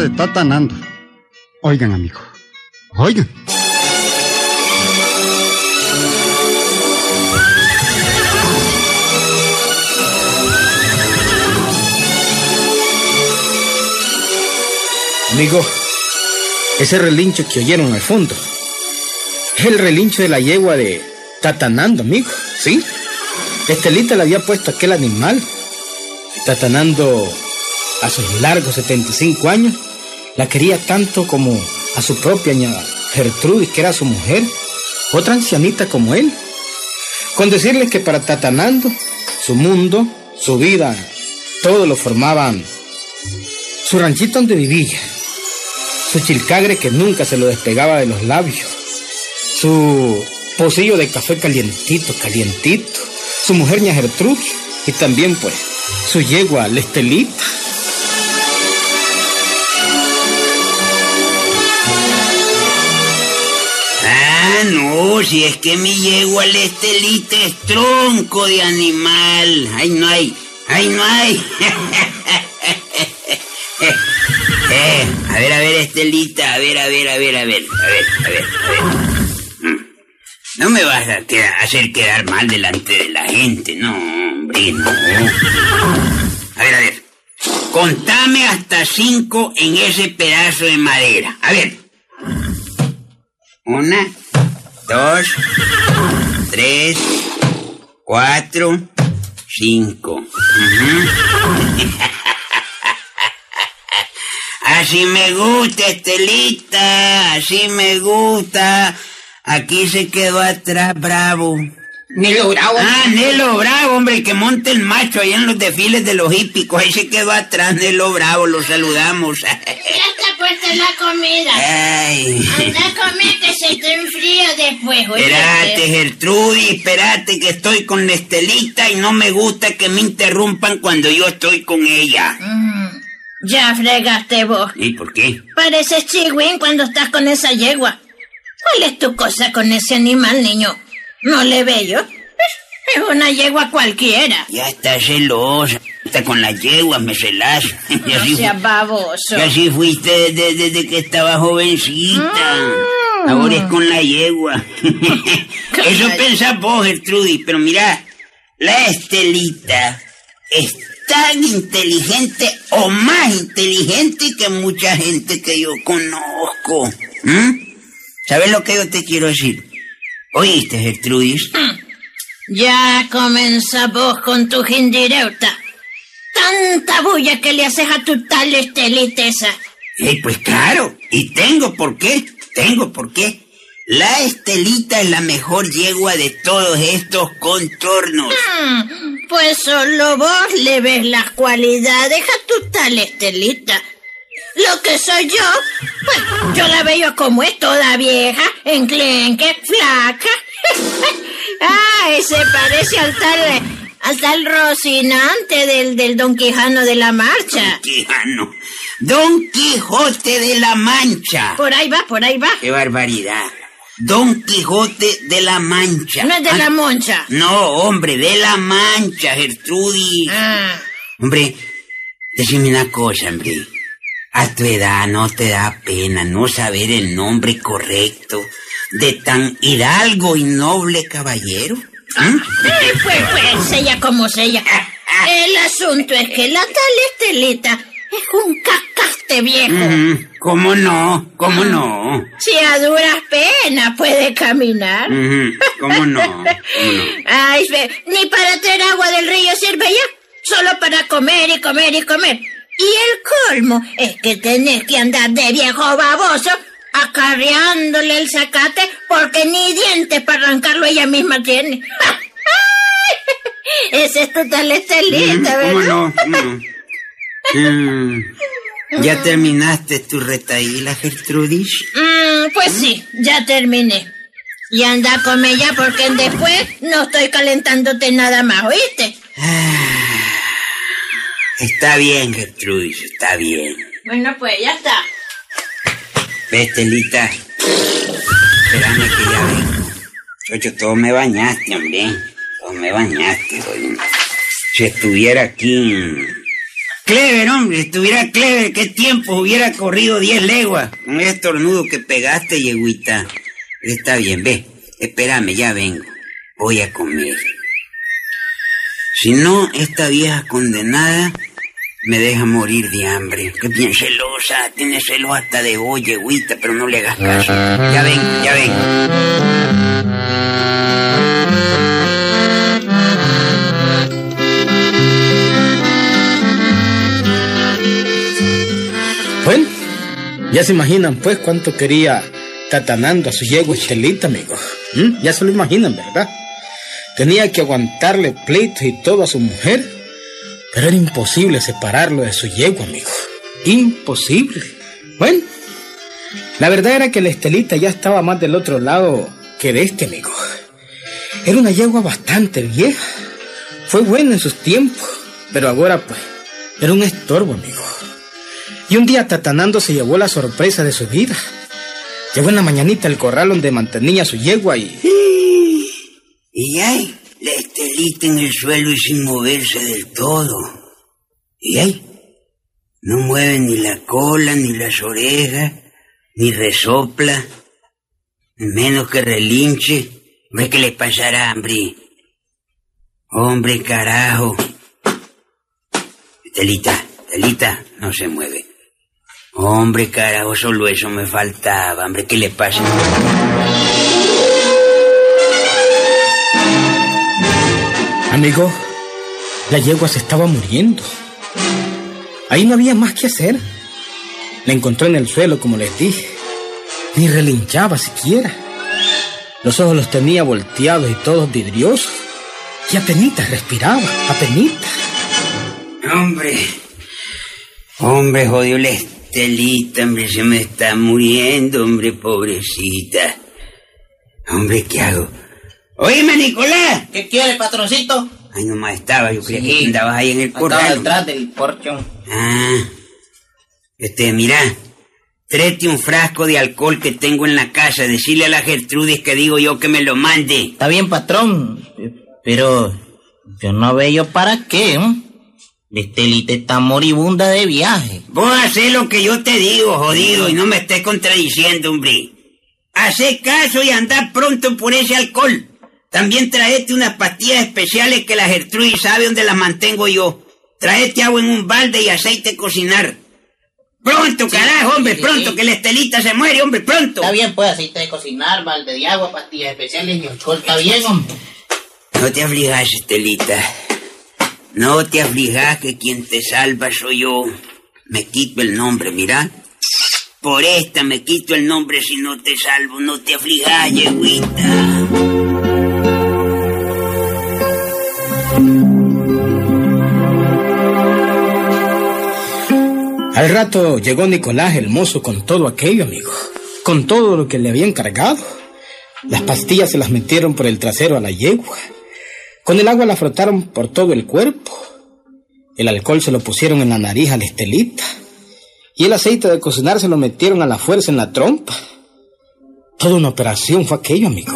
de Tata Nando. Oigan, amigo. Oigan. Amigo, ese relincho que oyeron al fondo es el relincho de la yegua de Tatanando, amigo, ¿sí? Estelita le había puesto aquel animal. Tatanando, a sus largos 75 años, la quería tanto como a su propia Gertrudis, que era su mujer, otra ancianita como él. Con decirle que para Tatanando, su mundo, su vida, todo lo formaban su ranchito donde vivía, su chilcagre que nunca se lo despegaba de los labios, su pocillo de café calientito, calientito, su mujer ña Gertrudis y también pues su yegua, la Estelita. Ah, no, si es que mi yegua, la Estelita es tronco de animal. Ay, no hay, ay, no hay. eh, a ver, a ver, Estelita, a ver, a ver, a ver, a ver, a ver, a ver, a ver. Mm. No me vas a hacer quedar mal delante de la gente, no, hombre, no. A ver, a ver. Contame hasta cinco en ese pedazo de madera. A ver. Una, dos, tres, cuatro, cinco. Así me gusta, Estelita, así me gusta. Aquí se quedó atrás, bravo. Nelo Bravo. Ah, Nelo Bravo, hombre, que monta el macho ahí en los desfiles de los hípicos. Ahí se quedó atrás, Nelo Bravo, lo saludamos. La comida. Ay. Anda a comer que se te enfría después, ¿oíste? Espérate, Gertrudis, espérate que estoy con la Estelita y no me gusta que me interrumpan cuando yo estoy con ella. Mm, ya fregaste vos. ¿Y por qué? Pareces chigüín cuando estás con esa yegua. ¿Cuál es tu cosa con ese animal, niño? ¿No le veo? Es- una yegua cualquiera. Ya está celosa. Está con las yeguas, me celas. Y No así, seas baboso. y así fuiste desde, desde que estaba jovencita. Mm. Ahora es con la yegua. Eso pensás vos, Gertrudis. Pero mira, la Estelita es tan inteligente o más inteligente que mucha gente que yo conozco. ¿Mm? ¿Sabes lo que yo te quiero decir? ¿Oíste, Gertrudis? Ya comienza vos con tu jindireuta. Tanta bulla que le haces a tu tal estelita esa. Eh, pues claro, y tengo por qué, tengo por qué. La Estelita es la mejor yegua de todos estos contornos. Mm, Pues solo vos le ves las cualidades a tu tal estelita. Lo que soy yo, pues yo la veo como es toda vieja, enclenque, flaca. Ay, se parece al tal, al tal Rocinante del, del Don Quijano de la Marcha. Quijano. Don Quijote de la Mancha. Por ahí va, por ahí va. ¡Qué barbaridad! Don Quijote de la Mancha. No es de Ah, la Moncha. No, hombre, de la Mancha, Gertrudis. Ah, Hombre, decime una cosa, hombre. A tu edad no te da pena no saber el nombre correcto de tan hidalgo y noble caballero. Eh, pues, pues, sella como sella. El asunto es que la tal estelita es un cacaste viejo. Mm, ¿Cómo no? ¿Cómo no? Si a duras penas puede caminar. Mm, ¿Cómo no? ¿Cómo no? Ay, fe- ni para traer agua del río sirve ya. Solo para comer y comer y comer. Y el colmo es que tenés que andar de viejo baboso acarreándole el zacate porque ni dientes para arrancarlo ella misma tiene. Ese es tu tal estelita, Mm, ¿Cómo ¿verdad? no? ¿Cómo no? ¿Ya terminaste tu retaíla, Gertrudis? Mm, pues sí, ya terminé. Y anda con ella porque después no estoy calentándote nada más, ¿oíste? Está bien, Gertrudis, está bien. Bueno, pues ya está. Ve, Estelita. Espérame que ya vengo. Chocho, todo me bañaste, hombre. Todo me bañaste, oye. Si estuviera aquí... Clever, hombre, estuviera clever, qué tiempo hubiera corrido 10 leguas ese estornudo que pegaste, yeguita. Está bien, ve, espérame, ya vengo. Voy a comer. Si no, esta vieja condenada me deja morir de hambre. Qué bien celosa, tiene celos hasta de vos, yeguita, pero no le hagas caso. Ya vengo, ya vengo. Bueno, ya se imaginan pues cuánto quería tatanando a su yegua Estelita, amigo. ¿Mm? Ya se lo imaginan, ¿verdad? Tenía que aguantarle pleitos y todo a su mujer, pero era imposible separarlo de su yegua, amigo. Imposible. Bueno, la verdad era que la Estelita ya estaba más del otro lado que de este, amigo. Era una yegua bastante vieja. Fue buena en sus tiempos, pero ahora pues era un estorbo, amigo. Y un día Tatanando se llevó la sorpresa de su vida. Llegó en la mañanita al corral donde mantenía su yegua y... Y en el suelo y sin moverse del todo. Y hay no mueve ni la cola, ni las orejas, ni resopla, menos que relinche. ¿Ve que le pasará, hambre? Hombre, carajo. Estelita, Estelita, no se mueve. Hombre, carajo, solo eso me faltaba, hombre, ¿qué le pasa? Amigo, la yegua se estaba muriendo. Ahí no había más que hacer. La encontró en el suelo, como les dije. Ni relinchaba siquiera. Los ojos los tenía volteados y todos vidriosos. Y apenitas respiraba, apenitas. Hombre, hombre, jodió la estelita, hombre, se me está muriendo, hombre, pobrecita. Hombre, ¿qué hago? Oíme, Nicolás. ¿Qué quiere, patroncito? Ay, nomás estaba, yo creía Sí. que andabas ahí en el Estaba corral. detrás del porchón. Ah, este, mira, tráete un frasco de alcohol que tengo en la casa, decirle a la Gertrudis que digo yo que me lo mande. Está bien, patrón. Pero yo no veo para qué, ¿eh? Estelita está moribunda de viaje. Vos hacés lo que yo te digo, jodido, y no me estés contradiciendo, hombre. Hacé caso y andá pronto por ese alcohol. También traete unas pastillas especiales que la Gertrudis sabe dónde las mantengo yo. Traete agua en un balde y aceite a cocinar. Pronto, carajo, hombre, sí, pronto, sí. que la estelita se muere, hombre, pronto. Está bien, pues, aceite de cocinar, balde de agua, pastillas especiales y alcohol. Está bien, hombre. No te aflijas, Estelita. No te aflijas que quien te salva soy yo. Me quito el nombre, mira. Por esta me quito el nombre si no te salvo. No te aflijas, yeguita. Al rato llegó Nicolás el mozo con todo aquello, amigo. Con todo lo que le habían cargado. Las pastillas se las metieron por el trasero a la yegua. Con el agua la frotaron por todo el cuerpo. El alcohol se lo pusieron en la nariz a la estelita. Y el aceite de cocinar se lo metieron a la fuerza en la trompa. Toda una operación fue aquello, amigo.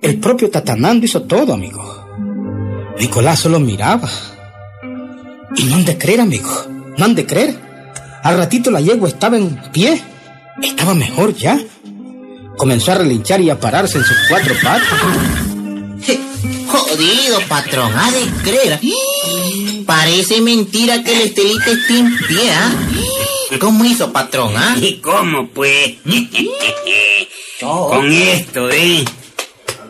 El propio Tatanando hizo todo, amigo. Nicolás solo miraba. Y no han de creer, amigo. No han de creer. Al ratito la yegua estaba en pie. Estaba mejor ya. Comenzó a relinchar y a pararse en sus cuatro patas. Jodido, patrón, ha de creer. Parece mentira que la estelita esté en pie, ¿ah? ¿Cómo hizo, patrón, ah? ¿Y cómo, pues? Con esto, ¿eh?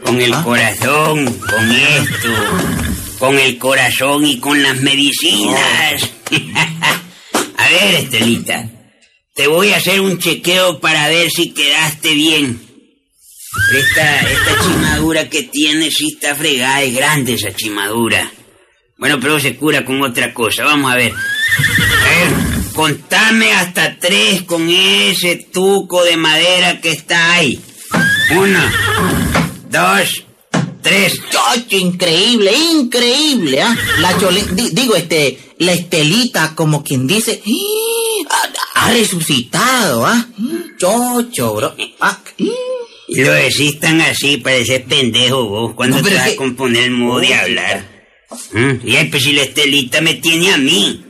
Con el Ah. corazón, con esto. Con el corazón y con las medicinas. a ver, Estelita. Te voy a hacer un chequeo para ver si quedaste bien. Esta, chimadura que tienes sí está fregada, es grande esa chimadura. Bueno, pero se cura con otra cosa. Vamos a ver. A ver, contame hasta tres con ese tuco de madera que está ahí. Uno, dos, tres. Chocho, increíble, increíble, ¿ah? La chole... di- digo, este, la estelita, como quien dice, ha, ha resucitado, ¿ah? Chocho, bro. Ah, lo decís tan así, pareces pendejo vos, cuando No, te vas a componer el modo de hablar. ¿Mm? Y ay, pues si la estelita me tiene a mí.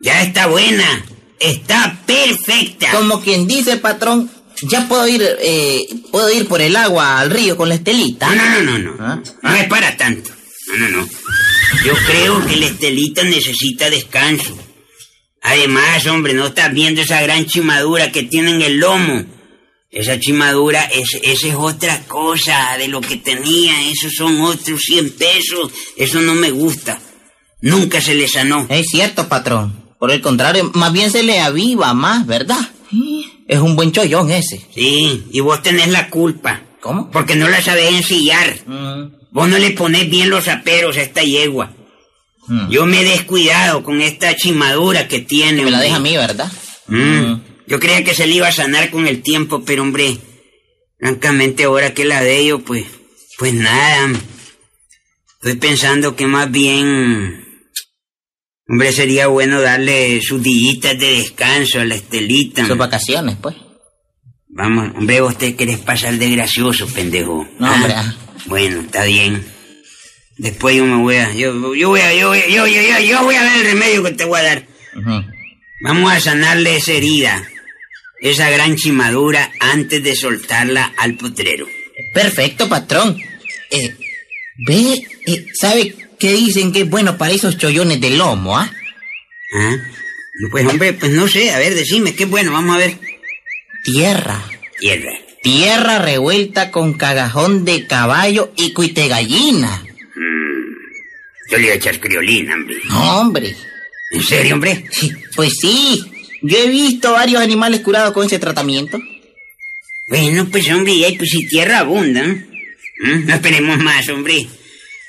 Ya está buena. Está perfecta. Como quien dice, patrón, ya puedo ir, eh, puedo ir por el agua al río con la estelita. No, no, no, no, no. ¿Ah? No es para tanto. No, no, no. Yo creo que la estelita necesita descanso. Además, hombre, no estás viendo esa gran chimadura que tiene en el lomo. Esa chimadura, es, esa es otra cosa de lo que tenía. Esos son otros 100 pesos. Eso no me gusta. Nunca se le sanó. Es cierto, patrón. Por el contrario, más bien se le aviva más, ¿verdad? Es un buen chollón ese. Sí, y vos tenés la culpa. ¿Cómo? Porque no la sabés ensillar. Mm, Vos no le ponés bien los aperos a esta yegua. mm. Yo me he descuidado con esta chimadura que tiene. Que me la deja a mí, ¿verdad? Mm. Yo creía que se le iba a sanar con el tiempo, pero hombre, francamente ahora que la veo, pues, pues nada. Estoy pensando que más bien, hombre, sería bueno darle sus días de descanso a la estelita. Sus vacaciones, pues. Vamos, hombre, vos te querés pasar de gracioso, pendejo. No, hombre, ah. Bueno, está bien. Después yo me voy a, yo, yo voy a, yo, yo, yo, yo, voy a ver el remedio que te voy a dar. Vamos a sanarle esa herida, esa gran chimadura, antes de soltarla al potrero. Perfecto, patrón. Eh, ve, eh, ¿sabe qué dicen que es bueno para esos chollones de lomo, ah? ¿Ah? Pues hombre, pues no sé, a ver, decime, qué bueno, vamos a ver. Tierra. Tierra. Tierra revuelta con cagajón de caballo y cuite gallina. Yo le iba a echar criolina, hombre. No, hombre. ¿En serio, hombre? Pues sí. Yo he visto varios animales curados con ese tratamiento. Bueno, pues hombre, y pues si tierra abunda, ¿no? ¿Mm? No esperemos más, hombre.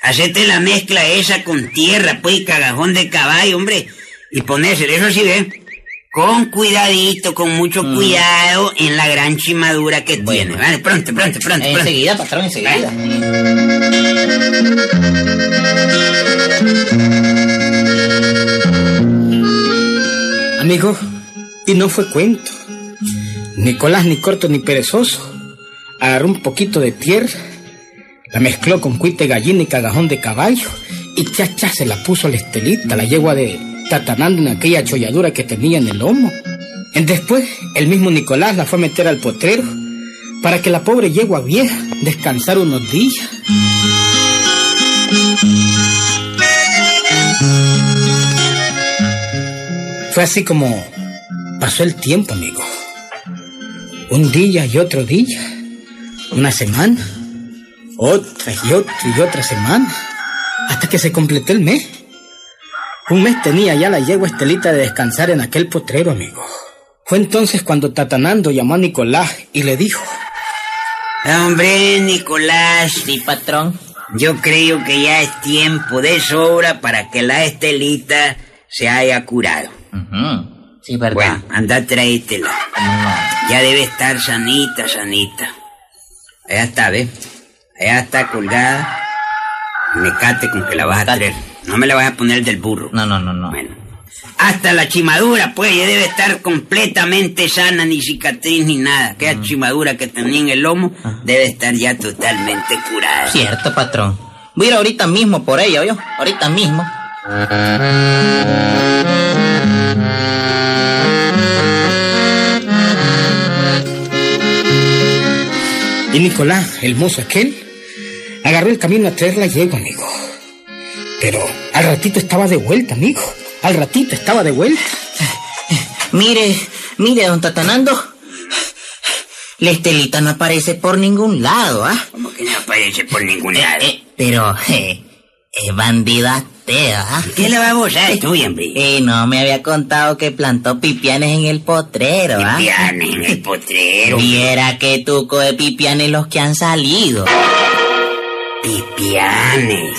Hacete la mezcla esa con tierra, pues, y cagajón de caballo, hombre. Y ponérselo, eso sí, ve. Con cuidadito, con mucho cuidado en la gran chimadura que Bueno. tiene. Vale, pronto, pronto, pronto, pronto. Enseguida, patrón, enseguida. Amigo, y no fue cuento. Nicolás ni corto ni perezoso. Agarró un poquito de tierra, la mezcló con cuite gallina y cagajón de caballo y cha cha se la puso a la estelita, la yegua de tatanando en aquella cholladura que tenía en el lomo. Después, el mismo Nicolás la fue a meter al potrero para que la pobre yegua vieja descansara unos días. Fue así como pasó el tiempo, amigo. Un día y otro día. Una semana. Otra y otra y otra semana. Hasta que se completó el mes. Un mes tenía ya la yegua Estelita de descansar en aquel potrero, amigo. Fue entonces cuando Tatanando llamó a Nicolás y le dijo, Hombre, Nicolás, Sí, patrón. yo creo que ya es tiempo de sobra para que la estelita se haya curado. Ujú. Sí, verdad. Bueno, anda, tráetela. No. Ya debe estar sanita, sanita. Allá está, ¿ves? Allá está colgada. Me cate con que la vas a Mecate. traer. No me la vas a poner del burro. No, no, no, no. Bueno. Hasta la chimadura, pues, ya debe estar completamente sana, ni cicatriz ni nada. Aquella chimadura que tenía en el lomo debe estar ya totalmente curada. Cierto, patrón. Voy a ir ahorita mismo por ella, yo. Ahorita mismo. y Nicolás, el mozo aquel, agarró el camino a traer la yegua, amigo. Pero al ratito estaba de vuelta, amigo. Al ratito estaba de vuelta. Mire, mire, don Tatanando. La estelita no aparece por ningún lado, ¿ah? Como que no aparece por ningún Eh, lado. eh, pero, eh, es bandida tea, ¿ah? ¿Qué le va a gozar tú, hombre? Eh, no me había contado que plantó pipianes en el potrero, ¿ah? Pipianes en el potrero. Viera qué tuco de pipianes los que han salido. Pipianes.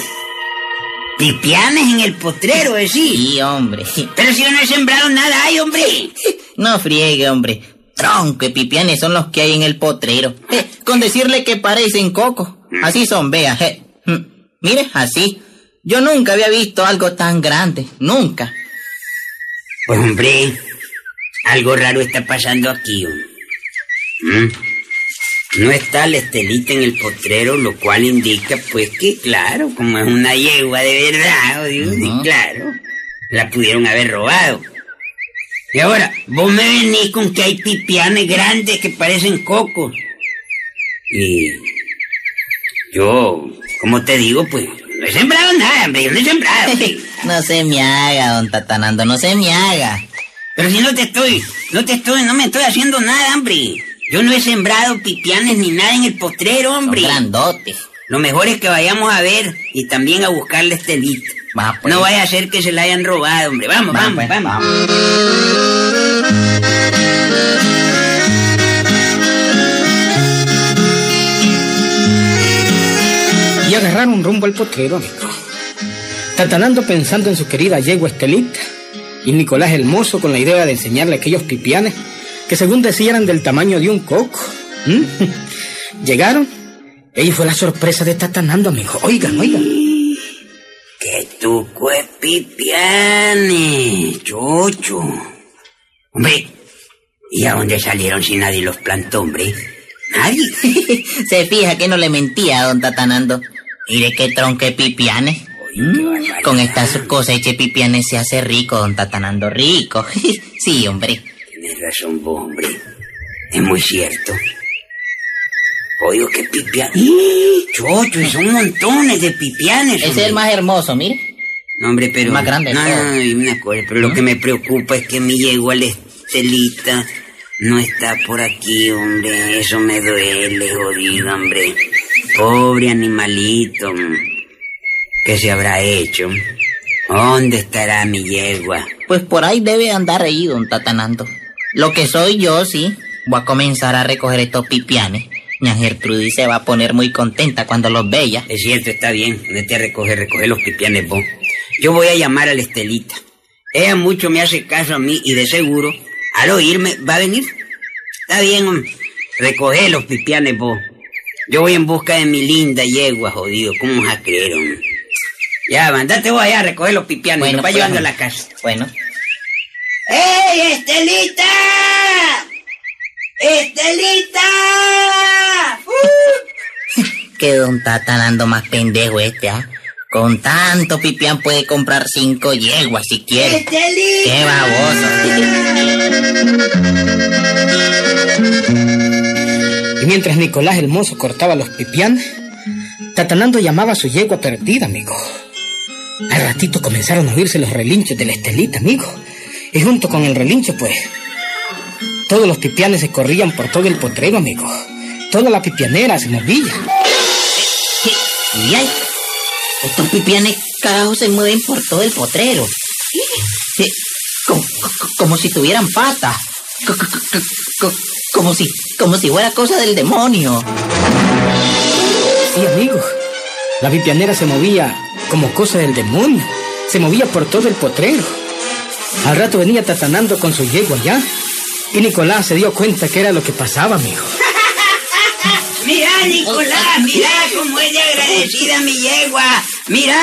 Pipianes en el potrero, es sí. Sí, hombre. Pero si yo no he sembrado nada ahí, hombre. No friegue, hombre. Tronco de pipianes son los que hay en el potrero. Eh, con decirle que parecen coco. Así son, vea. eh. Mm, Mire, así. Yo nunca había visto algo tan grande. Nunca. Hombre, algo raro está pasando aquí. ¿Mm? No está la estelita en el potrero, lo cual indica, pues, que, claro, como es una yegua de verdad, Dios, y Ujú. claro, la pudieron haber robado. Y ahora, vos me venís con que hay pipianes grandes que parecen cocos. Y yo, como te digo, pues, no he sembrado nada, hombre, yo no he sembrado. No se me haga, don Tatanando, no se me haga. Pero si no te estoy, no te estoy, no me estoy haciendo nada, hombre. Yo no he sembrado pipianes ni nada en el potrero, Son hombre. grandotes. Lo mejor es que vayamos a ver y también a buscarle este lito. Va, pues. No vaya a ser que se la hayan robado, hombre. Vamos, Va, vamos, pues, vamos. Y agarraron rumbo al potrero, amigo. Tatanando pensando en su querida yegua Estelita. Y Nicolás el mozo con la idea de enseñarle aquellos pipianes que según decían eran del tamaño de un coco. ¿Mm? Llegaron. Ella fue la sorpresa de Tatanando, amigo. Oigan, oigan. Que tu es pipianes, chocho. Hombre, ¿y a dónde salieron si nadie los plantó, hombre? Nadie. Se fija que no le mentía, don Tatanando. Mire qué tronque pipianes. Mm, Con estas cosechas pipianes se hace rico, don Tatanando, rico. Sí, hombre. Tienes razón vos, hombre. Es muy cierto. Oigo que. Chocho, y son montones de pipianes. Ese es el más hermoso, mire. No, hombre, pero... Más grande, No, no, no, dime una cosa, pero lo que me preocupa es que mi yegua la Estelita no está por aquí, hombre. Eso me duele, jodido, hombre. Pobre animalito. ¿Qué se habrá hecho? ¿Dónde estará mi yegua? Pues por ahí debe andar ahí, don Tatanando. Lo que soy yo, sí. Voy a comenzar a recoger estos pipianes. Ña Gertrudis se va a poner muy contenta cuando los vea. Es cierto, está bien. Vete a recoger, recoger los pipianes vos. Yo voy a llamar a la Estelita. Ella mucho me hace caso a mí y de seguro, al oírme, va a venir. Está bien, hombre. Recoger los pipianes vos. Yo voy en busca de mi linda yegua, jodido. ¿Cómo vas a creer, hombre? Ya, mandate vos allá a recoger los pipianes. Bueno, va pues, llevando a la casa. Bueno, ¡Ey, Estelita! ¡Estelita! que don Tatanando más pendejo este, ¿ah? Con tanto pipián puede comprar cinco yeguas si quiere. ¡Estelita! ¡Qué baboso! Y mientras Nicolás el mozo cortaba los pipianes, Tatanando llamaba a su yegua perdida, amigo. Al ratito comenzaron a oírse los relinchos de la estelita, amigo. Y junto con el relincho, pues, todos los pipianes se corrían por todo el potrero, amigo. Toda la pipianera se movía. Y ay, estos pipianes carajo se mueven por todo el potrero. Como, co- como si tuvieran patas. Co- co- co- co- Como si, como si fuera cosa del demonio. Sí, amigo. La pipianera se movía como cosa del demonio. Se movía por todo el potrero. Al rato venía tatanando con su yegua allá. Y Nicolás se dio cuenta que era lo que pasaba, amigo. Mira, Nicolás, mira cómo es de agradecida mi yegua. Mira.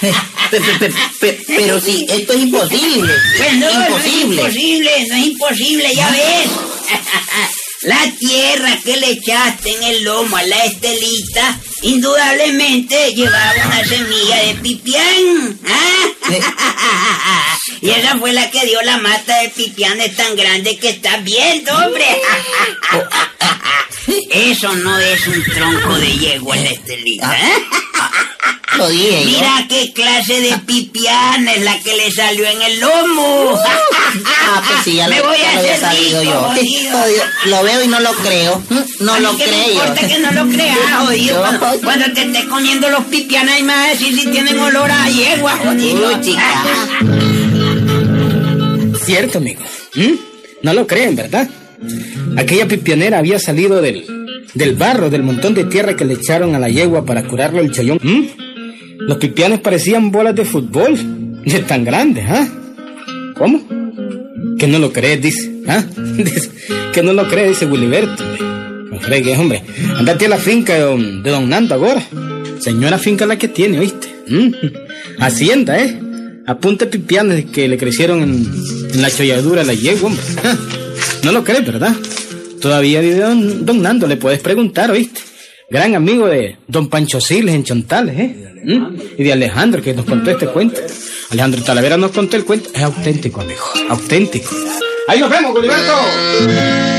Pe- pe- pe- pe- Pero sí, esto es imposible. Pues no, imposible. no es imposible, no es imposible, ya ves. La tierra que le echaste en el lomo a la estelita, indudablemente llevaba una semilla de pipián. ¿ah? Y esa fue la que dio la mata de pipianes tan grande que estás viendo, hombre. Eso no es un tronco de yegua la estelita, ¿eh? Lo dije yo. Mira qué clase de pipián es la que le salió en el lomo. Ah, pues sí, ya lo, Me voy ya a lo hacer sabido rico, yo. jodido. Lo veo y no lo creo. No A mí lo que creo. importa que no lo creas, jodido. Yo- Cuando, te estés comiendo los pipianes, ahí me vas a decir si tienen olor a yegua, jodido. Chica. Cierto, amigo. ¿Mm? No lo creen, ¿verdad? Aquella pipianera había salido del, del barro, del montón de tierra que le echaron a la yegua para curarle el chollón. ¿Mm? Los pipianes parecían bolas de fútbol, de tan grandes, ¿ah? ¿Cómo? Que no lo crees, dice. ¿Ah? Que no lo crees, dice Wiliberto. No fregues, hombre. Andate a la finca de don, de don Nando ahora. Señora finca la que tiene, ¿oíste? ¿Mm? Hacienda, ¿eh? Apunte pipianes que le crecieron en, la cholladura la yegua, hombre. No lo crees, ¿verdad? Todavía vive don, don Nando, le puedes preguntar, ¿oíste? Gran amigo de don Pancho Siles en Chontales, ¿eh? ¿Mm? Y de Alejandro, que nos contó este cuento. Alejandro Talavera nos contó el cuento. Es auténtico, amigo. Auténtico. Ahí nos vemos, Goliberto.